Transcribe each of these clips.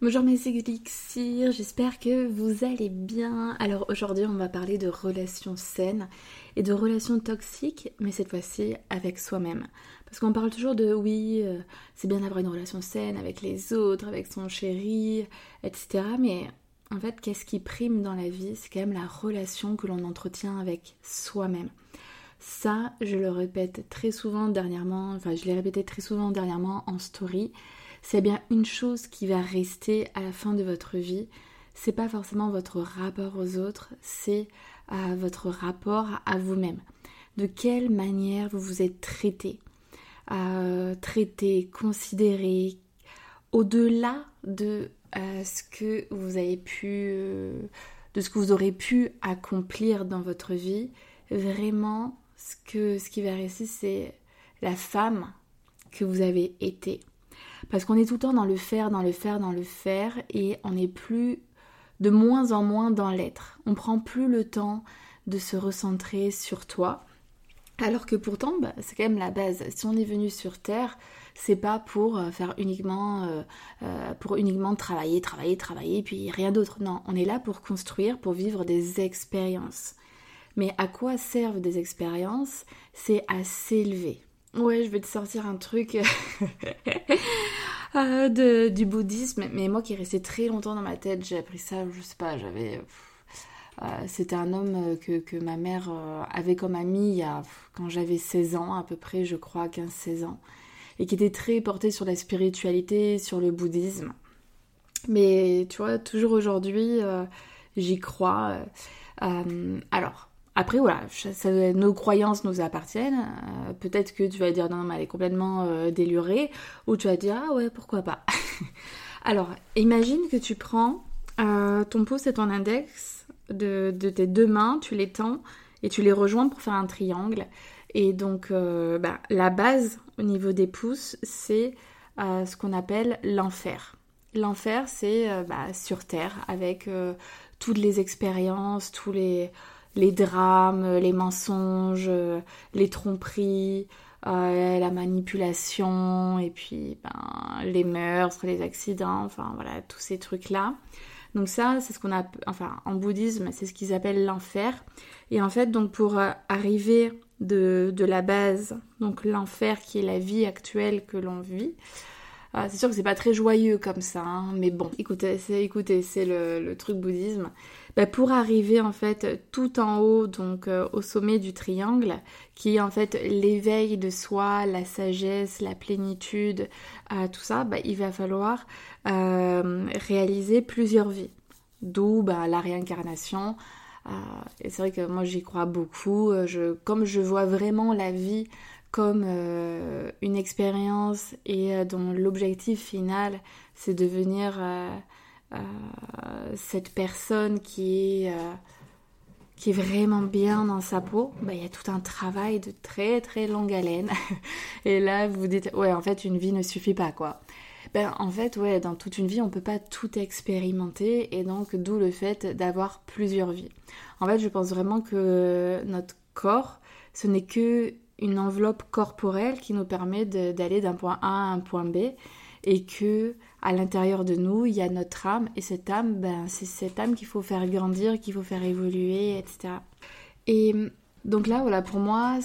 Bonjour mes élixirs, j'espère que vous allez bien. Alors aujourd'hui on va parler de relations saines et de relations toxiques, mais cette fois-ci avec soi-même. Parce qu'on parle toujours de oui, euh, c'est bien d'avoir une relation saine avec les autres, avec son chéri, etc. Mais en fait, qu'est-ce qui prime dans la vie? C'est quand même la relation que l'on entretient avec soi-même. Ça, je le répète très souvent dernièrement, enfin je l'ai répété très souvent dernièrement en story c'est bien une chose qui va rester à la fin de votre vie. C'est pas forcément votre rapport aux autres, c'est euh, votre rapport à vous-même. De quelle manière vous vous êtes traité, euh, traité, considéré, au-delà de euh, ce que vous avez pu, de ce que vous aurez pu accomplir dans votre vie. Vraiment, ce qui va rester, c'est la femme que vous avez été. Parce qu'on est tout le temps dans le faire, dans le faire, dans le faire, et on n'est plus de moins en moins dans l'être. On prend plus le temps de se recentrer sur toi. Alors que pourtant, bah, c'est quand même la base. Si on est venu sur Terre, c'est pas pour euh, faire uniquement, euh, euh, pour uniquement travailler, travailler, travailler, puis rien d'autre. Non, on est là pour construire, pour vivre des expériences. Mais à quoi servent des expériences? C'est à s'élever. Ouais, je vais te sortir un truc euh, de, du bouddhisme, mais moi qui est très longtemps dans ma tête, j'ai appris ça, je sais pas, j'avais. Euh, c'était un homme euh, que, que ma mère avait comme ami il y a, quand j'avais 16 ans, à peu près, je crois, 15-16 ans, et qui était très porté sur la spiritualité, sur le bouddhisme. Mais tu vois, toujours aujourd'hui, j'y crois. alors, après, voilà, nos croyances nous appartiennent. Euh, peut-être que tu vas dire non, mais elle est complètement euh, délurée. Ou tu vas dire ah ouais, pourquoi pas. Alors, imagine que tu prends euh, ton pouce et ton index de, tes deux mains, tu les tends et tu les rejoins pour faire un triangle. Et donc, bah, la base au niveau des pouces, c'est ce qu'on appelle l'enfer. L'enfer, c'est bah, sur Terre avec toutes les expériences, tous les les drames, les mensonges, les tromperies, euh, la manipulation, et puis ben, les meurtres, les accidents, enfin voilà, tous ces trucs-là. Donc ça, c'est ce qu'on a, enfin en bouddhisme, c'est ce qu'ils appellent l'enfer. Et en fait, donc pour euh, arriver de, la base, donc l'enfer qui est la vie actuelle que l'on vit, euh, c'est sûr que c'est pas très joyeux comme ça, hein, mais bon, écoutez, c'est écoutez, c'est le, le, truc bouddhisme. Bah, pour arriver en fait tout en haut, donc euh, au sommet du triangle, qui est en fait l'éveil de soi, la sagesse, la plénitude, euh, tout ça, bah, il va falloir euh, réaliser plusieurs vies. D'où bah, la réincarnation. et c'est vrai que moi j'y crois beaucoup. Comme je vois vraiment la vie comme une expérience et dont l'objectif final c'est de devenir cette personne qui est, euh, qui est vraiment bien dans sa peau, bah, il y a tout un travail de très très longue haleine. Et là, vous dites, ouais, en fait, une vie ne suffit pas, quoi. Ben, en fait, ouais, dans toute une vie, on peut pas tout expérimenter, et donc d'où le fait d'avoir plusieurs vies. En fait, je pense vraiment que notre corps, ce n'est que une enveloppe corporelle qui nous permet d'aller d'un point A à un point B, et que à l'intérieur de nous, il y a notre âme, et cette âme, ben, c'est cette âme qu'il faut faire grandir, qu'il faut faire évoluer, etc. Et donc là, voilà, pour moi,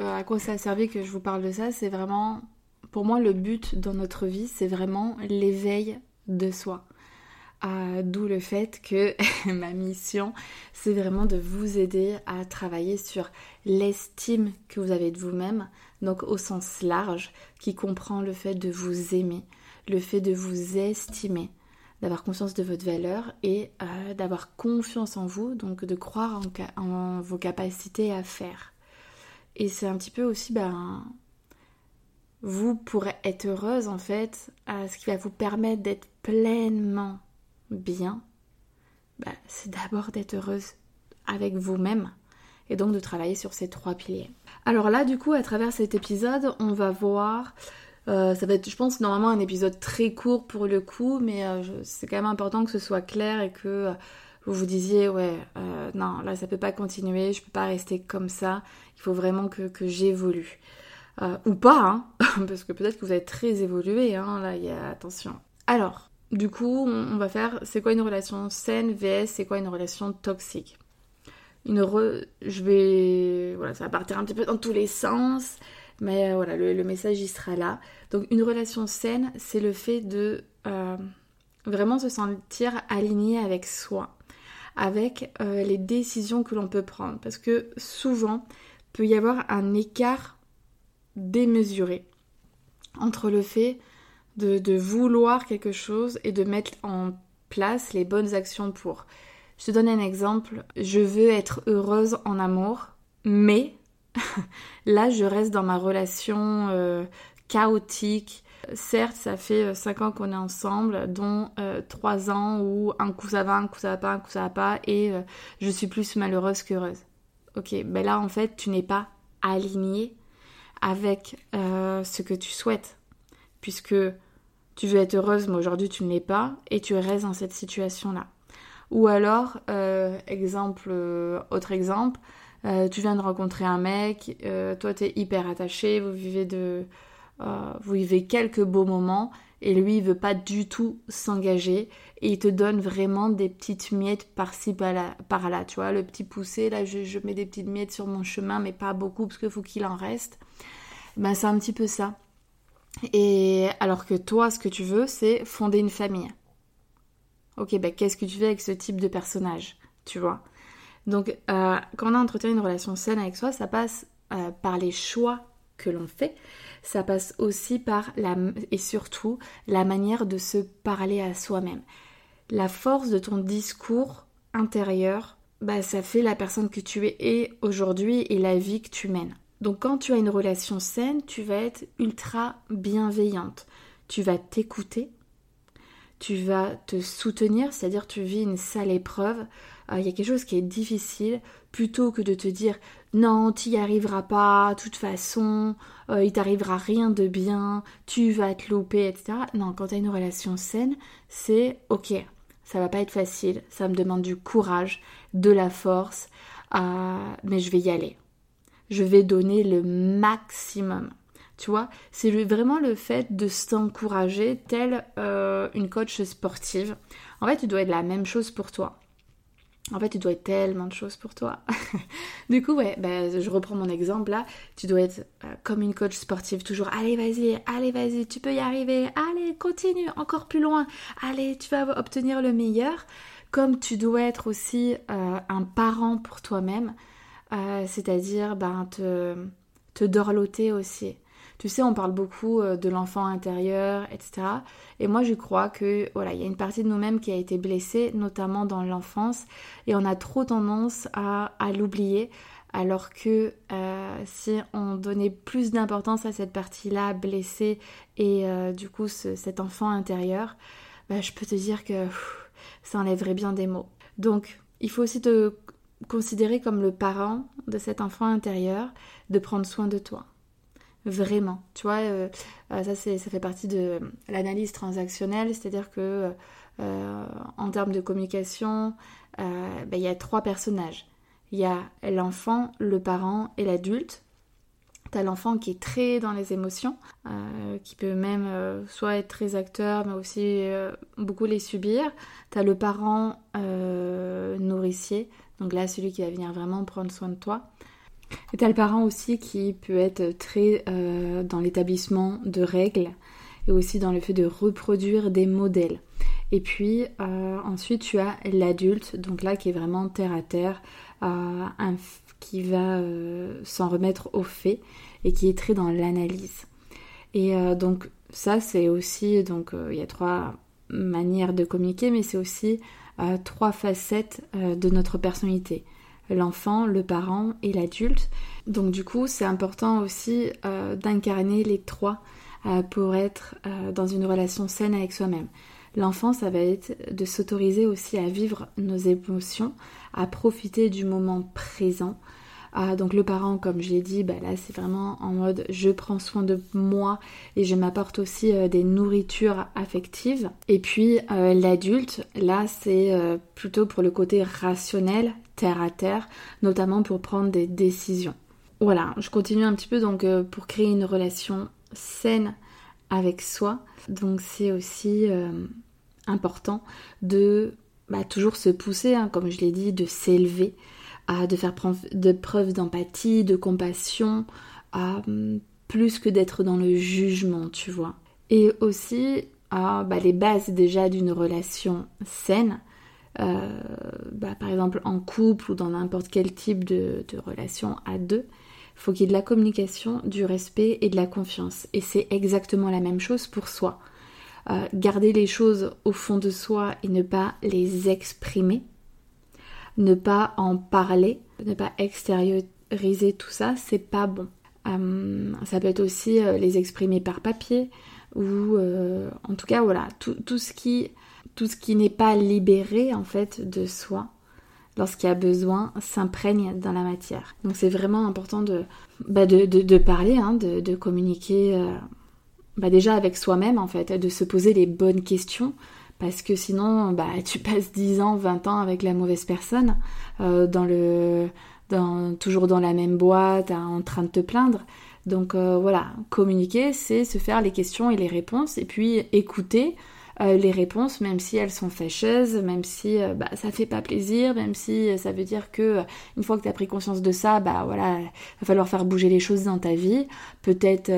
à quoi ça a servi que je vous parle de ça, c'est vraiment, pour moi, le but dans notre vie, c'est vraiment l'éveil de soi. Ah, d'où le fait que ma mission, c'est vraiment de vous aider à travailler sur l'estime que vous avez de vous-même, donc au sens large, qui comprend le fait de vous aimer, le fait de vous estimer, d'avoir conscience de votre valeur et euh, d'avoir confiance en vous, donc de croire en, vos capacités à faire. Et c'est un petit peu aussi ben, vous pourrez être heureuse en fait, ce qui va vous permettre d'être pleinement bien, bah, c'est d'abord d'être heureuse avec vous-même et donc de travailler sur ces trois piliers. Alors là, du coup, à travers cet épisode, on va voir. Euh, ça va être, je pense, normalement un épisode très court pour le coup, mais euh, c'est quand même important que ce soit clair et que euh, vous vous disiez, ouais, non, là, ça peut pas continuer, je peux pas rester comme ça, il faut vraiment que, que j'évolue. ou pas, hein, parce que peut-être que vous êtes très évolué, hein, là, il y a attention. Alors, du coup, on, va faire, c'est quoi une relation saine vs c'est quoi une relation toxique? Une je vais voilà ça va partir un petit peu dans tous les sens mais euh, voilà le, message il sera là donc une relation saine c'est le fait de euh, vraiment se sentir aligné avec soi avec euh, les décisions que l'on peut prendre parce que souvent peut y avoir un écart démesuré entre le fait de, de vouloir quelque chose et de mettre en place les bonnes actions pour. Je te donne un exemple. Je veux être heureuse en amour, mais là, je reste dans ma relation euh, chaotique. Certes, ça fait 5 euh, ans qu'on est ensemble, dont 3 euh, ans où un coup ça va, un coup ça va pas, un coup ça va pas, et je suis plus malheureuse qu'heureuse. Ok, ben là, en fait, tu n'es pas aligné avec ce que tu souhaites, puisque tu veux être heureuse, mais aujourd'hui tu ne l'es pas, et tu restes dans cette situation-là. Ou alors, exemple, autre exemple, euh, tu viens de rencontrer un mec, toi tu es hyper attaché, vous vivez de, vous vivez quelques beaux moments, et lui il veut pas du tout s'engager, et il te donne vraiment des petites miettes par-ci par-là, tu vois, le petit poussé, là je, je, mets des petites miettes sur mon chemin, mais pas beaucoup parce qu'il faut qu'il en reste. Ben c'est un petit peu ça. Et alors que toi, ce que tu veux, c'est fonder une famille. Ok, ben qu'est-ce que tu fais avec ce type de personnage Tu vois? Donc, euh, quand on a entretenu une relation saine avec soi, ça passe euh, par les choix que l'on fait. Ça passe aussi par la et surtout la manière de se parler à soi-même. La force de ton discours intérieur, bah, ça fait la personne que tu es aujourd'hui et la vie que tu mènes. Donc quand tu as une relation saine, tu vas être ultra bienveillante. Tu vas t'écouter, tu vas te soutenir, c'est-à-dire tu vis une sale épreuve, euh, il y a quelque chose qui est difficile, plutôt que de te dire non, tu n'y arriveras pas, de toute façon, euh, il t'arrivera rien de bien, tu vas te louper, etc. Non, quand tu as une relation saine, c'est ok, ça va pas être facile, ça me demande du courage, de la force, euh, mais je vais y aller je vais donner le maximum. Tu vois, c'est vraiment le fait de s'encourager tel euh, une coach sportive. En fait, tu dois être la même chose pour toi. En fait, tu dois être tellement de choses pour toi. du coup, ouais, ben, je reprends mon exemple là. Tu dois être euh, comme une coach sportive, toujours allez, vas-y, allez, vas-y, tu peux y arriver, allez, continue, encore plus loin, allez, tu vas obtenir le meilleur. Comme tu dois être aussi euh, un parent pour toi-même. Euh, c'est-à-dire ben, te, te dorloter aussi. Tu sais, on parle beaucoup euh, de l'enfant intérieur, etc. Et moi, je crois que voilà, il y a une partie de nous-mêmes qui a été blessée, notamment dans l'enfance, et on a trop tendance à, l'oublier. Alors que euh, si on donnait plus d'importance à cette partie-là blessée et du coup cet enfant intérieur, ben, je peux te dire que ça enlèverait bien des mots. Donc il faut aussi te considérer comme le parent de cet enfant intérieur, de prendre soin de toi. Vraiment. Tu vois, euh, euh, ça, ça fait partie de l'analyse transactionnelle, c'est-à-dire que euh, en termes de communication, ben, il y a trois personnages. Il y a l'enfant, le parent et l'adulte. T'as l'enfant qui est très dans les émotions, qui peut même soit être très acteur, mais aussi beaucoup les subir. T'as le parent nourricier, donc là, celui qui va venir vraiment prendre soin de toi. Et t'as le parent aussi qui peut être très euh, dans l'établissement de règles et aussi dans le fait de reproduire des modèles. Et puis euh, ensuite tu as l'adulte, donc là qui est vraiment terre à terre, euh, qui va s'en remettre au fait et qui est très dans l'analyse. Et donc ça c'est aussi, donc il y a trois manières de communiquer, mais c'est aussi trois facettes de notre personnalité. L'enfant, le parent et l'adulte. Donc du coup, c'est important aussi euh, d'incarner les trois euh, pour être euh, dans une relation saine avec soi-même. L'enfant, ça va être de s'autoriser aussi à vivre nos émotions, à profiter du moment présent, ah, donc le parent, comme je l'ai dit, bah là c'est vraiment en mode je prends soin de moi et je m'apporte aussi des nourritures affectives. Et puis l'adulte, là c'est plutôt pour le côté rationnel, terre à terre, notamment pour prendre des décisions. Voilà, je continue un petit peu donc pour créer une relation saine avec soi. Donc c'est aussi important de bah, toujours se pousser, hein, comme je l'ai dit, de s'élever, de faire preuve de preuves d'empathie, de compassion, hum, plus que d'être dans le jugement, tu vois. Et aussi bah, les bases déjà d'une relation saine, euh, bah, par exemple en couple ou dans n'importe quel type de, relation à deux, faut qu'il y ait de la communication, du respect et de la confiance. Et c'est exactement la même chose pour soi. Euh, garder les choses au fond de soi et ne pas les exprimer, ne pas en parler, ne pas extérioriser tout ça, c'est pas bon. Euh, ça peut être aussi les exprimer par papier ou en tout cas voilà tout, ce qui tout ce qui n'est pas libéré en fait de soi lorsqu'il y a besoin s'imprègne dans la matière. Donc c'est vraiment important de, bah, parler, hein, de, communiquer bah, déjà avec soi-même en fait, de se poser les bonnes questions parce que sinon bah tu passes 10 ans, 20 ans avec la mauvaise personne euh, dans toujours dans la même boîte en train de te plaindre. Donc euh, voilà, communiquer, c'est se faire les questions et les réponses et puis écouter euh, les réponses, même si elles sont fâcheuses, même si bah, ça fait pas plaisir, même si ça veut dire que une fois que tu as pris conscience de ça, bah voilà, va falloir faire bouger les choses dans ta vie, peut-être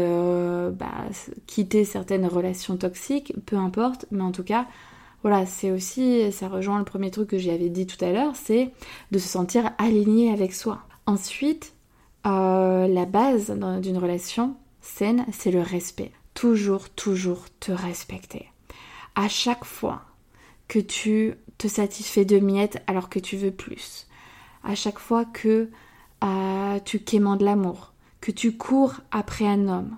bah, quitter certaines relations toxiques, peu importe, mais en tout cas, voilà, c'est aussi, ça rejoint le premier truc que j'avais dit tout à l'heure, c'est de se sentir aligné avec soi. Ensuite, euh, la base d'une relation saine, c'est le respect. Toujours, toujours te respecter. À chaque fois que tu te satisfais de miettes alors que tu veux plus, à chaque fois que euh, tu quémandes l'amour, que tu cours après un homme,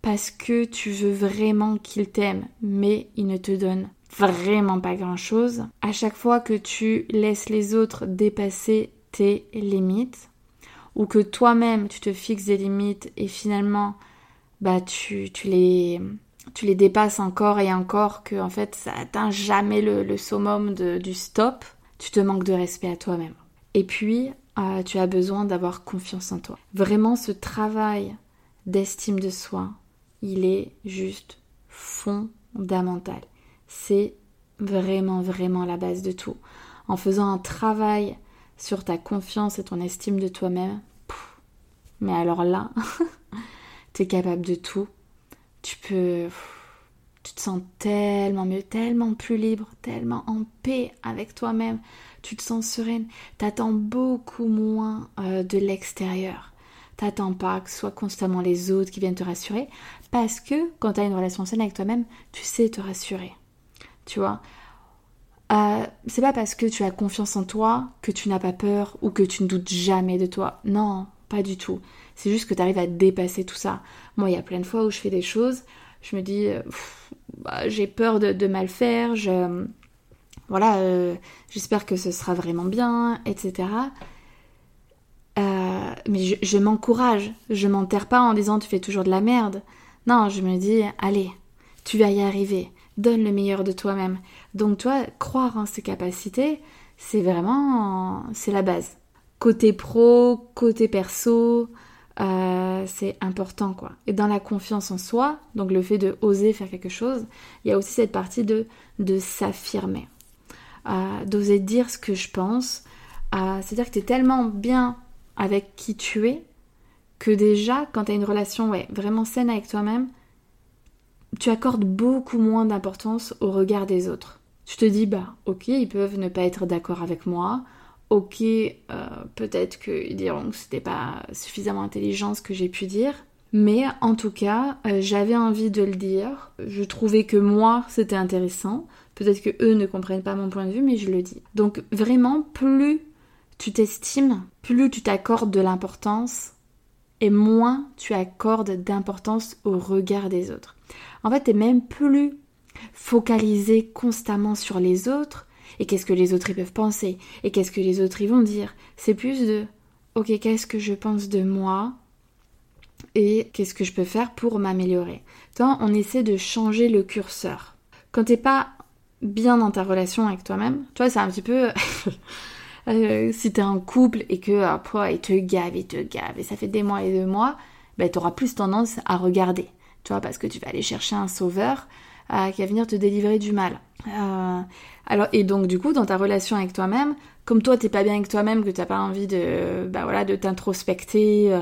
parce que tu veux vraiment qu'il t'aime, mais il ne te donne vraiment pas grand chose. À chaque fois que tu laisses les autres dépasser tes limites, ou que toi-même tu te fixes des limites et finalement bah tu les tu les dépasses encore et encore que en fait ça atteint jamais le, summum du stop, tu te manques de respect à toi-même. Et puis euh, tu as besoin d'avoir confiance en toi. Vraiment ce travail d'estime de soi, il est juste fondamental c'est vraiment, vraiment la base de tout. En faisant un travail sur ta confiance et ton estime de toi-même, mais alors là, tu es capable de tout. Tu peux. Tu te sens tellement mieux, tellement plus libre, tellement en paix avec toi-même. Tu te sens sereine. T'attends beaucoup moins euh, de l'extérieur. T'attends pas que ce soit constamment les autres qui viennent te rassurer. Parce que quand tu as une relation saine avec toi-même, tu sais te rassurer tu vois? Euh, c'est pas parce que tu as confiance en toi que tu n'as pas peur ou que tu ne doutes jamais de toi. Non, pas du tout. C'est juste que tu arrives à dépasser tout ça. Moi, il y a plein de fois où je fais des choses, je me dis, euh, bah, j'ai peur de, mal faire, voilà, euh, j'espère que ce sera vraiment bien, etc. mais je, je m'encourage, je m'enterre pas en disant tu fais toujours de la merde. Non, je me dis, allez, tu vas y arriver donne le meilleur de toi-même. Donc toi, croire en ses capacités, c'est vraiment, c'est la base. Côté pro, côté perso, euh, c'est important quoi. Et dans la confiance en soi, donc le fait de oser faire quelque chose, il y a aussi cette partie de, de s'affirmer, euh, d'oser dire ce que je pense. Euh, c'est-à-dire que tu es tellement bien avec qui tu es que déjà, quand tu as une relation ouais, vraiment saine avec toi-même, tu accordes beaucoup moins d'importance au regard des autres. Tu te dis, bah ok, ils peuvent ne pas être d'accord avec moi, ok, euh, peut-être qu'ils diront que c'était pas suffisamment intelligent ce que j'ai pu dire, mais en tout cas, euh, j'avais envie de le dire, je trouvais que moi c'était intéressant, peut-être que eux ne comprennent pas mon point de vue, mais je le dis. Donc vraiment, plus tu t'estimes, plus tu t'accordes de l'importance et moins tu accordes d'importance au regard des autres. En fait, t'es même plus focalisé constamment sur les autres et qu'est-ce que les autres ils peuvent penser? Et qu'est-ce que les autres ils vont dire? C'est plus de ok, qu'est-ce que je pense de moi? Et qu'est-ce que je peux faire pour m'améliorer? Toi, on essaie de changer le curseur. Quand t'es pas bien dans ta relation avec toi-même, toi, c'est un petit peu. euh, si t'es en couple et que oh, il te gave, il te gave, et ça fait des mois et des mois, ben, t'auras plus tendance à regarder. Tu parce que tu vas aller chercher un sauveur qui va venir te délivrer du mal. Euh, alors, et donc, du coup, dans ta relation avec toi-même, comme toi, t'es pas bien avec toi-même, que t'as pas envie de, bah voilà, de t'introspecter, euh,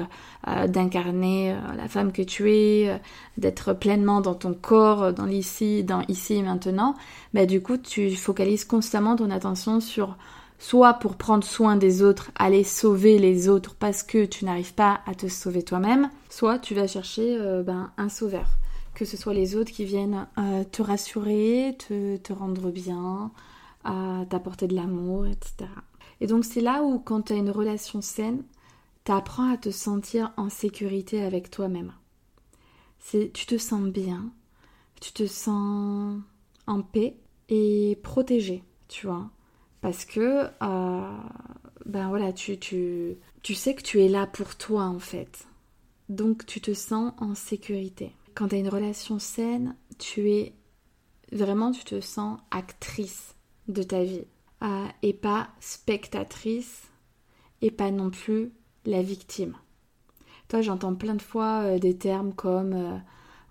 euh, d'incarner la femme que tu es, d'être pleinement dans ton corps, dans l'ici, dans ici et maintenant, bah du coup, tu focalises constamment ton attention sur soit pour prendre soin des autres, aller sauver les autres parce que tu n'arrives pas à te sauver toi-même, soit tu vas chercher ben, un sauveur. Que ce soit les autres qui viennent te rassurer, te, te rendre bien, t'apporter de l'amour, etc. Et donc c'est là où quand tu as une relation saine, tu apprends à te sentir en sécurité avec toi-même. Tu te sens bien, tu te sens en paix et protégé, tu vois. Parce que euh, ben voilà, tu, tu, tu sais que tu es là pour toi en fait. Donc tu te sens en sécurité. Quand tu as une relation saine, tu es vraiment tu te sens actrice de ta vie euh, et pas spectatrice et pas non plus la victime. Toi, j'entends plein de fois euh, des termes comme euh,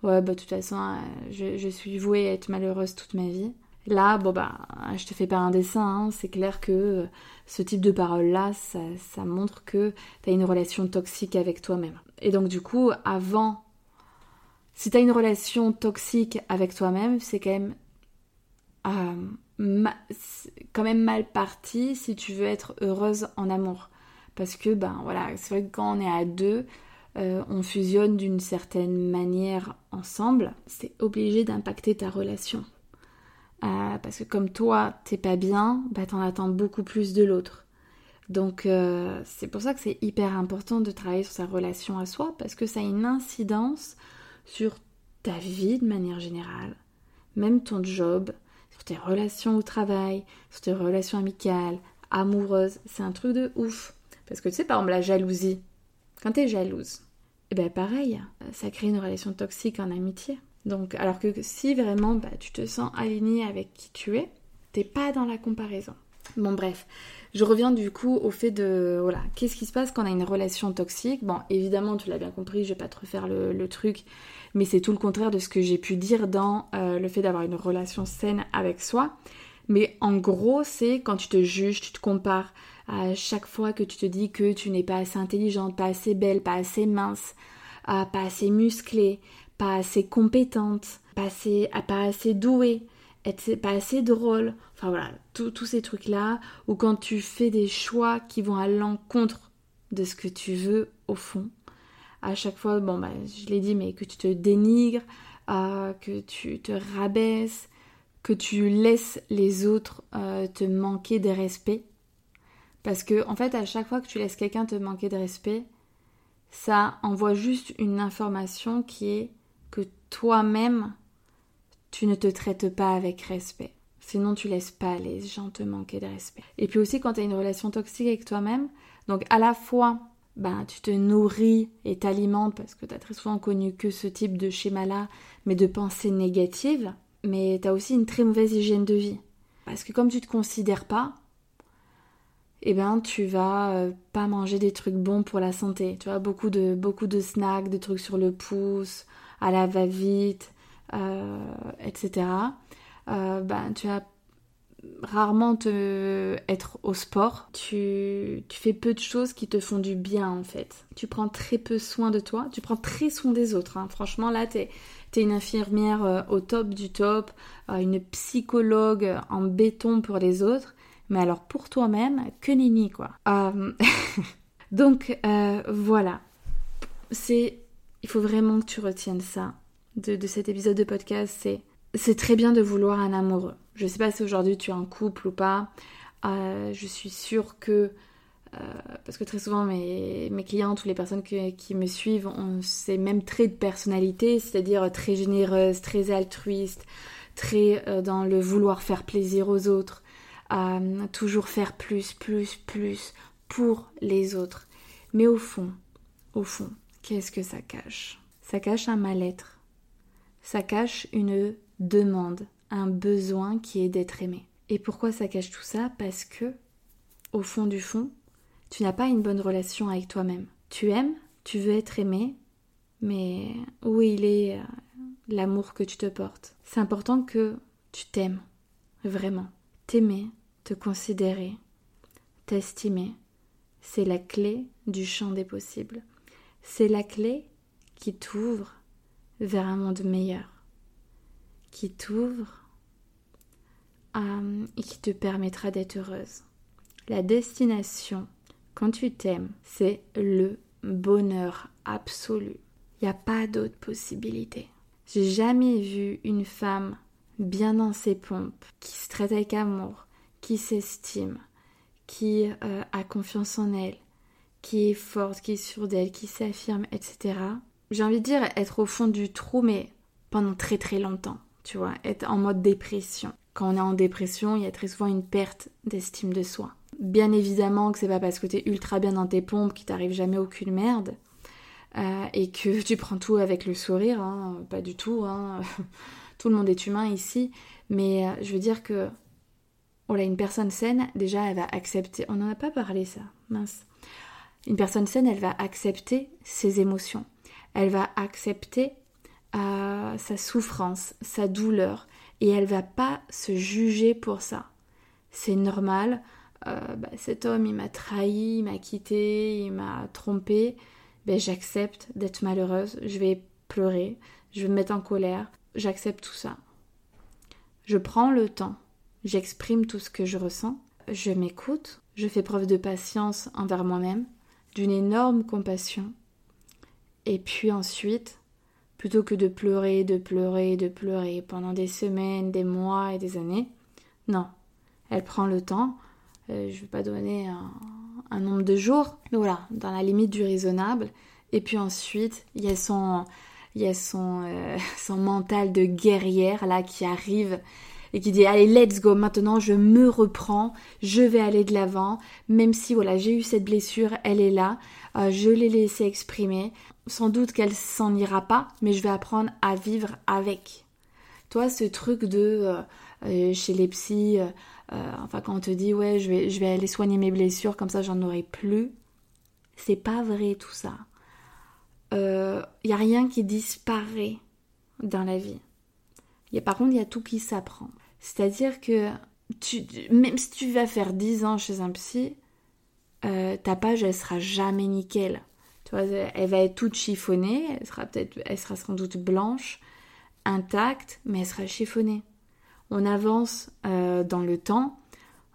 ouais, bah de toute façon, je, suis vouée à être malheureuse toute ma vie. Là, bon bah, je te fais pas un dessin, hein, c'est clair que ce type de parole-là, ça, ça montre que tu as une relation toxique avec toi-même. Et donc, du coup, avant, si tu as une relation toxique avec toi-même, c'est quand même quand même mal parti si tu veux être heureuse en amour. Parce que, ben voilà, c'est vrai que quand on est à deux, euh, on fusionne d'une certaine manière ensemble, c'est obligé d'impacter ta relation. Euh, parce que comme toi, t'es pas bien, bah t'en attends beaucoup plus de l'autre. Donc euh, c'est pour ça que c'est hyper important de travailler sur sa relation à soi, parce que ça a une incidence sur ta vie de manière générale, même ton job, sur tes relations au travail, sur tes relations amicales, amoureuses. C'est un truc de ouf. Parce que tu sais, par exemple, la jalousie. Quand tu es jalouse, eh ben pareil, ça crée une relation toxique en amitié. Donc, alors que si vraiment bah, tu te sens aligné avec qui tu es, t'es pas dans la comparaison. Bon, bref, je reviens du coup au fait de voilà, qu'est-ce qui se passe quand on a une relation toxique? Bon, évidemment, tu l'as bien compris, je vais pas te refaire le truc mais c'est tout le contraire de ce que j'ai pu dire dans euh, le fait d'avoir une relation saine avec soi. Mais en gros, c'est quand tu te juges, tu te compares à chaque fois que tu te dis que tu n'es pas assez intelligente, pas assez belle, pas assez mince, euh, pas assez musclée, pas assez compétente, pas assez, pas assez douée, pas assez drôle. Enfin voilà, tous ces trucs-là, ou quand tu fais des choix qui vont à l'encontre de ce que tu veux au fond, à chaque fois, bon, bah, je l'ai dit, mais que tu te dénigres, euh, que tu te rabaisses, que tu laisses les autres euh, te manquer de respect. Parce que, en fait, à chaque fois que tu laisses quelqu'un te manquer de respect, ça envoie juste une information qui est que toi-même, tu ne te traites pas avec respect. Sinon, tu laisses pas les gens te manquer de respect. Et puis aussi, quand tu as une relation toxique avec toi-même, donc à la fois ben, tu te nourris et t'alimentes parce que tu as très souvent connu que ce type de schéma-là, mais de pensées négatives, mais tu as aussi une très mauvaise hygiène de vie. Parce que comme tu te considères pas, eh ben tu vas euh, pas manger des trucs bons pour la santé. Tu vois, beaucoup de, beaucoup de snacks, de trucs sur le pouce, à la va-vite, etc. Euh, ben, tu vas rarement te être au sport. Tu, tu, fais peu de choses qui te font du bien en fait. Tu prends très peu soin de toi. Tu prends très soin des autres. Hein. Franchement, là, t'es es une infirmière euh, au top du top, euh, une psychologue en béton pour les autres. Mais alors pour toi-même, que nini quoi. Euh, donc voilà. C'est, il faut vraiment que tu retiennes ça de, cet épisode de podcast. C'est, c'est très bien de vouloir un amoureux je sais pas si aujourd'hui tu es en couple ou pas. Euh, je suis sûre que parce que très souvent mes, mes clientes les personnes qui me suivent ont ces mêmes traits de personnalité, c'est-à-dire très généreuse, très altruiste, très dans le vouloir faire plaisir aux autres, toujours faire plus, plus, plus pour les autres. Mais au fond, au fond, qu'est-ce que ça cache? Ça cache un mal-être. Ça cache une demande, un besoin qui est d'être aimé. Et pourquoi ça cache tout ça? Parce que, au fond du fond, tu n'as pas une bonne relation avec toi-même. Tu aimes, tu veux être aimé, mais où il est euh, l'amour que tu te portes? C'est important que tu t'aimes, vraiment. T'aimer, te considérer, t'estimer, c'est la clé du champ des possibles. C'est la clé qui t'ouvre vers un monde meilleur, qui t'ouvre et qui te permettra d'être heureuse. La destination, quand tu t'aimes, c'est le bonheur absolu. Il n'y a pas d'autre possibilité. J'ai jamais vu une femme bien dans ses pompes, qui se traite avec amour, qui s'estime, qui euh, a confiance en elle, qui est forte, qui est sûre d'elle, qui s'affirme, etc. J'ai envie de dire être au fond du trou, mais pendant très très longtemps, tu vois, être en mode dépression. Quand on est en dépression, il y a très souvent une perte d'estime de soi. Bien évidemment que c'est pas parce que t'es ultra bien dans tes pompes qu'il t'arrive jamais aucune merde. Euh, et que tu prends tout avec le sourire, hein, pas du tout, hein. tout le monde est humain ici, mais euh, je veux dire que voilà, une personne saine, déjà, elle va accepter. On n'en a pas parlé, ça, mince. Une personne saine, elle va accepter ses émotions. Elle va accepter euh, sa souffrance, sa douleur, et elle va pas se juger pour ça. C'est normal. Euh, bah, cet homme, il m'a trahi, il m'a quitté, il m'a trompé. Ben, j'accepte d'être malheureuse. Je vais pleurer, je vais me mettre en colère. J'accepte tout ça. Je prends le temps j'exprime tout ce que je ressens, je m'écoute, je fais preuve de patience envers moi-même, d'une énorme compassion. Et puis ensuite, plutôt que de pleurer, de pleurer, de pleurer pendant des semaines, des mois et des années, non, elle prend le temps. Euh, je ne vais pas donner un, nombre de jours, mais voilà, dans la limite du raisonnable. Et puis ensuite, il y a son, euh, mental de guerrière là qui arrive et qui dit allez let's go maintenant je me reprends je vais aller de l'avant même si voilà j'ai eu cette blessure elle est là euh, je l'ai laissée exprimer sans doute qu'elle s'en ira pas mais je vais apprendre à vivre avec toi ce truc de euh, euh, chez les psys enfin quand on te dit ouais je vais je vais aller soigner mes blessures comme ça j'en aurai plus c'est pas vrai tout ça il y a rien qui disparaît dans la vie y a, par contre, il y a tout qui s'apprend. C'est-à-dire que même si tu vas faire 10 ans chez un psy, euh, ta page, elle sera jamais nickel. Elle va être toute chiffonnée, elle sera peut-être, elle sera sans doute blanche, intacte, mais elle sera chiffonnée. On avance euh, dans le temps.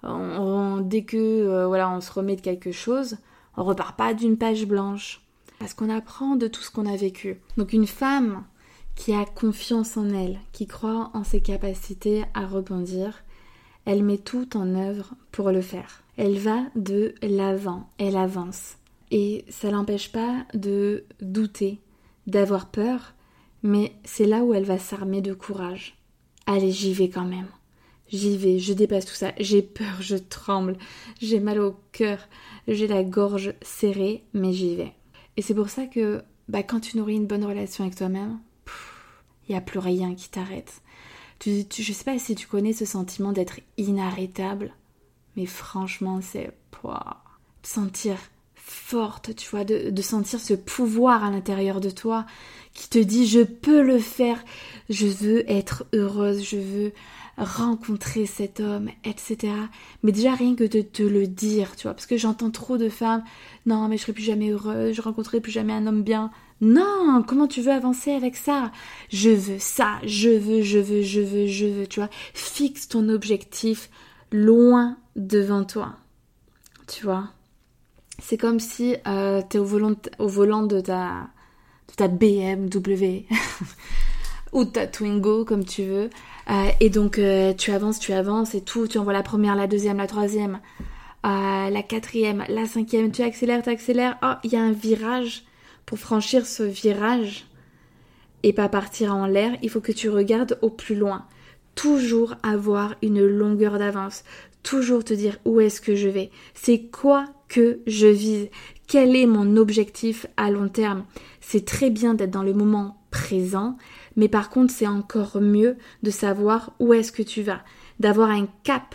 dès que euh, voilà, on se remet de quelque chose, on repart pas d'une page blanche parce qu'on apprend de tout ce qu'on a vécu. Donc une femme qui a confiance en elle, qui croit en ses capacités à rebondir, elle met tout en œuvre pour le faire. Elle va de l'avant, elle avance. Et ça l'empêche pas de douter, d'avoir peur, mais c'est là où elle va s'armer de courage. Allez, j'y vais quand même. J'y vais, je dépasse tout ça. J'ai peur, je tremble, j'ai mal au cœur, j'ai la gorge serrée, mais j'y vais. Et c'est pour ça que bah, quand tu nourris une bonne relation avec toi-même, il n'y a plus rien qui t'arrête. Tu, tu, je sais pas si tu connais ce sentiment d'être inarrêtable, mais franchement, c'est sentir forte, tu vois, de, sentir ce pouvoir à l'intérieur de toi qui te dit je peux le faire, je veux être heureuse, je veux rencontrer cet homme, etc. Mais déjà rien que de te le dire, tu vois, parce que j'entends trop de femmes, non mais je serai plus jamais heureuse, je rencontrerai plus jamais un homme bien. Non, comment tu veux avancer avec ça? Je veux ça, je veux, je veux, je veux, je veux, tu vois. Fixe ton objectif loin devant toi, tu vois. C'est comme si euh, tu au volant, de ta, BMW ou ta Twingo, comme tu veux. Euh, et donc euh, tu avances, tu avances et tout, tu envoies la première, la deuxième, la troisième. la quatrième, la cinquième, tu accélères, tu accélères. Oh, il y a un virage. Pour franchir ce virage et pas partir en l'air, il faut que tu regardes au plus loin. Toujours avoir une longueur d'avance. Toujours te dire où est-ce que je vais. C'est quoi que je vise. Quel est mon objectif à long terme C'est très bien d'être dans le moment présent, mais par contre c'est encore mieux de savoir où est-ce que tu vas, d'avoir un cap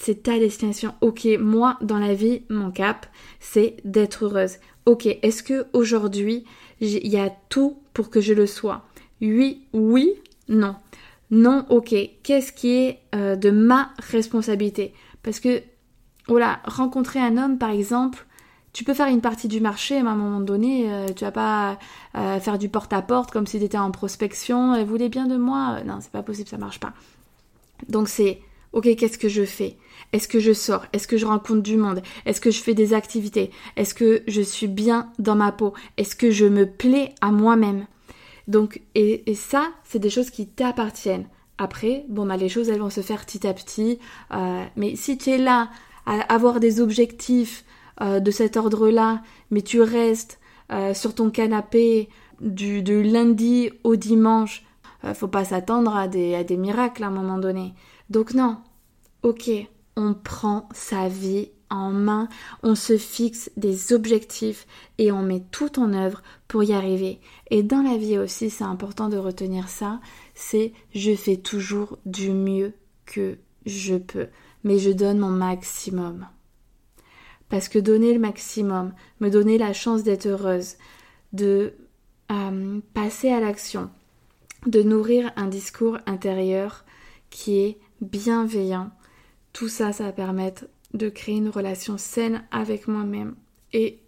c'est ta destination. Ok, moi dans la vie, mon cap, c'est d'être heureuse. Ok, est-ce que aujourd'hui il y a tout pour que je le sois? Oui, oui, non. Non, ok. Qu'est-ce qui est euh, de ma responsabilité? Parce que, voilà, rencontrer un homme par exemple, tu peux faire une partie du marché, mais à un moment donné, euh, tu vas pas euh, faire du porte-à-porte comme si tu étais en prospection. Et voulez bien de moi? Non, c'est pas possible, ça marche pas. Donc c'est Ok, qu'est-ce que je fais? Est-ce que je sors? Est-ce que je rencontre du monde? Est-ce que je fais des activités? Est-ce que je suis bien dans ma peau? Est-ce que je me plais à moi-même? Donc, et, ça, c'est des choses qui t'appartiennent. Après, bon, bah, les choses, elles vont se faire petit à petit. Euh, mais si tu es là à avoir des objectifs euh, de cet ordre-là, mais tu restes euh, sur ton canapé du, lundi au dimanche, faut pas s'attendre à des, à des miracles à un moment donné. Donc non, ok, on prend sa vie main, on se fixe des objectifs et on met tout en œuvre pour y arriver. Et dans la vie aussi, c'est important de retenir ça, c'est je fais toujours du mieux que je peux, mais je donne mon maximum. Parce que donner le maximum, me donner la chance d'être heureuse, de euh, passer à l'action, de nourrir un discours intérieur qui est bienveillant. Tout ça, ça va permettre de créer une relation saine avec moi-même. Et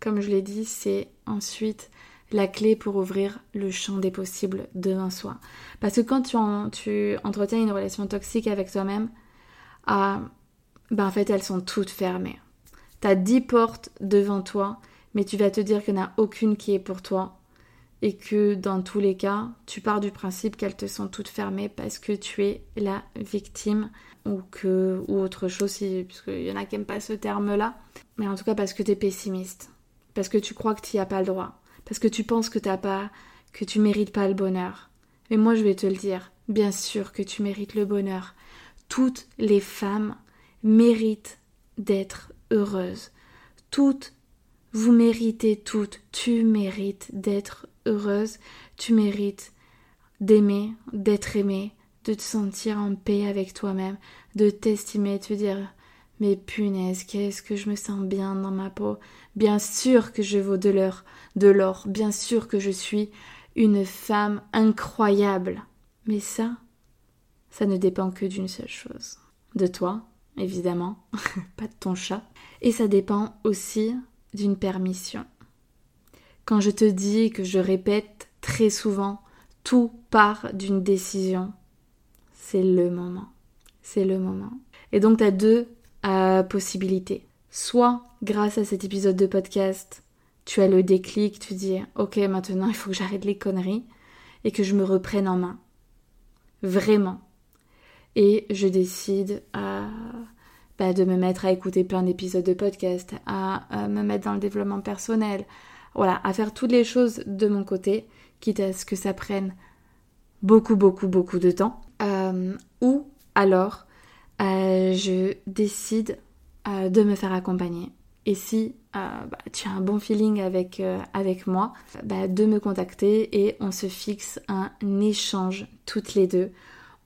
comme je l'ai dit, c'est ensuite la clé pour ouvrir le champ des possibles devant soi. Parce que quand tu, entretiens une relation toxique avec toi-même, ah, ben en fait, elles sont toutes fermées. Tu as dix portes devant toi, mais tu vas te dire qu'il n'y en a aucune qui est pour toi et que dans tous les cas, tu pars du principe qu'elles te sont toutes fermées parce que tu es la victime ou que ou autre chose, puisqu'il y en a qui n'aiment pas ce terme-là, mais en tout cas parce que tu es pessimiste, parce que tu crois que tu n'y as pas le droit, parce que tu penses que t'as pas, que tu mérites pas le bonheur. Mais moi je vais te le dire, bien sûr que tu mérites le bonheur. Toutes les femmes méritent d'être heureuses. Toutes vous méritez toutes, tu mérites d'être heureuse, tu mérites d'aimer, d'être aimée, de te sentir en paix avec toi-même, de t'estimer, de te dire mais punaise, qu'est-ce que je me sens bien dans ma peau. Bien sûr que je vaux de l'or, de l'or, bien sûr que je suis une femme incroyable. Mais ça, ça ne dépend que d'une seule chose. De toi, évidemment, pas de ton chat. Et ça dépend aussi d'une permission. Quand je te dis que je répète très souvent, tout part d'une décision, c'est le moment. C'est le moment. Et donc tu as deux euh, possibilités. Soit grâce à cet épisode de podcast, tu as le déclic, tu dis ok maintenant il faut que j'arrête les conneries et que je me reprenne en main. Vraiment. Et je décide à, euh, bah, de me mettre à écouter plein d'épisodes de podcast, à, me mettre dans le développement personnel, voilà, à faire toutes les choses de mon côté, quitte à ce que ça prenne beaucoup, beaucoup, beaucoup de temps. Euh, ou alors, euh, je décide euh, de me faire accompagner. Et si bah, tu as un bon feeling avec, avec moi, bah, de me contacter et on se fixe un échange toutes les deux.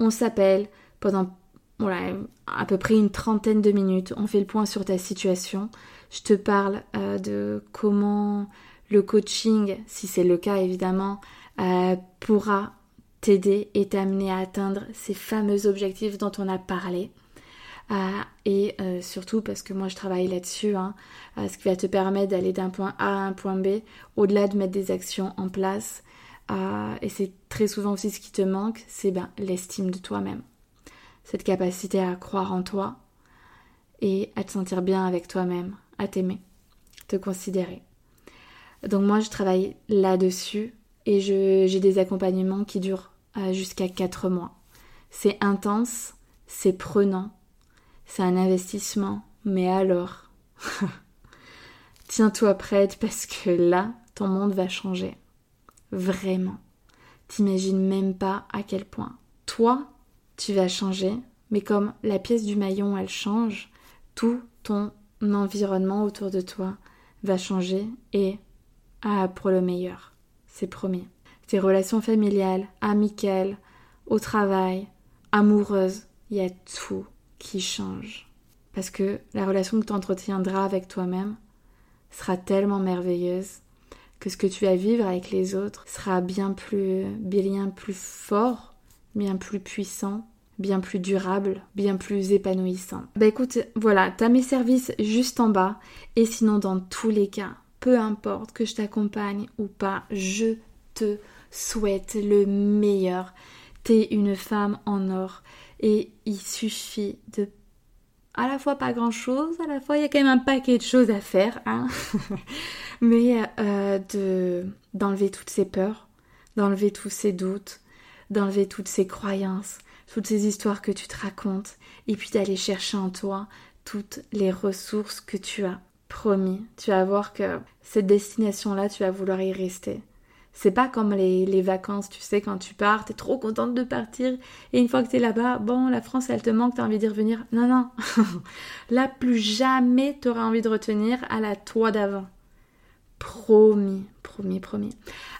On s'appelle pendant voilà, à peu près une trentaine de minutes. On fait le point sur ta situation. Je te parle de comment le coaching, si c'est le cas évidemment, euh, pourra t'aider et t'amener à atteindre ces fameux objectifs dont on a parlé. Euh, et euh, surtout parce que moi je travaille là-dessus, hein, ce qui va te permettre d'aller d'un point A à un point B, au-delà de mettre des actions en place. et c'est très souvent aussi ce qui te manque, c'est ben, l'estime de toi-même. Cette capacité à croire en toi et à te sentir bien avec toi-même, à t'aimer, te considérer. Donc moi, je travaille là-dessus et j'ai des accompagnements qui durent euh, jusqu'à 4 mois. C'est intense, c'est prenant, c'est un investissement, Mais alors, tiens-toi prête parce que là, ton monde va changer. Vraiment. T'imagines même pas à quel point. Toi, tu vas changer, mais comme la pièce du maillon, elle change, tout ton environnement autour de toi va changer et ah, pour le meilleur. C'est promis. Tes relations familiales, amicales, au travail, amoureuses, il y a tout qui change. Parce que la relation que tu entretiendras avec toi-même sera tellement merveilleuse que ce que tu vas vivre avec les autres sera bien plus, bien plus fort, bien plus puissant, bien plus durable, bien plus épanouissant. Bah écoute, voilà, t'as mes services juste en bas. Et sinon, dans tous les cas, peu importe que je t'accompagne ou pas, je te souhaite le meilleur. T'es une femme en or et il suffit de à la fois pas grand chose, à la fois il y a quand même un paquet de choses à faire, hein mais euh, de d'enlever toutes ces peurs, d'enlever tous ces doutes, d'enlever toutes ces croyances, toutes ces histoires que tu te racontes, et puis d'aller chercher en toi toutes les ressources que tu as. Promis, tu vas voir que cette destination-là, tu vas vouloir y rester. C'est pas comme les, vacances, tu sais, quand tu pars, t'es trop contente de partir, et une fois que t'es là-bas, bon, la France, elle te manque, t'as envie d'y revenir. Non, non. là, plus jamais t'auras envie de retenir à la toi d'avant. Promis, promis, promis.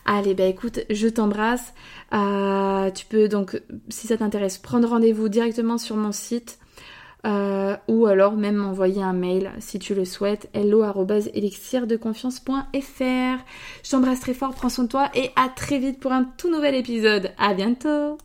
Allez, bah écoute, je t'embrasse. Euh, tu peux donc, si ça t'intéresse, prendre rendez-vous directement sur mon site euh, ou alors même m'envoyer un mail si tu le souhaites hello@elixirdeconfiance.fr. Je t'embrasse très fort, prends soin de toi et à très vite pour un tout nouvel épisode. À bientôt.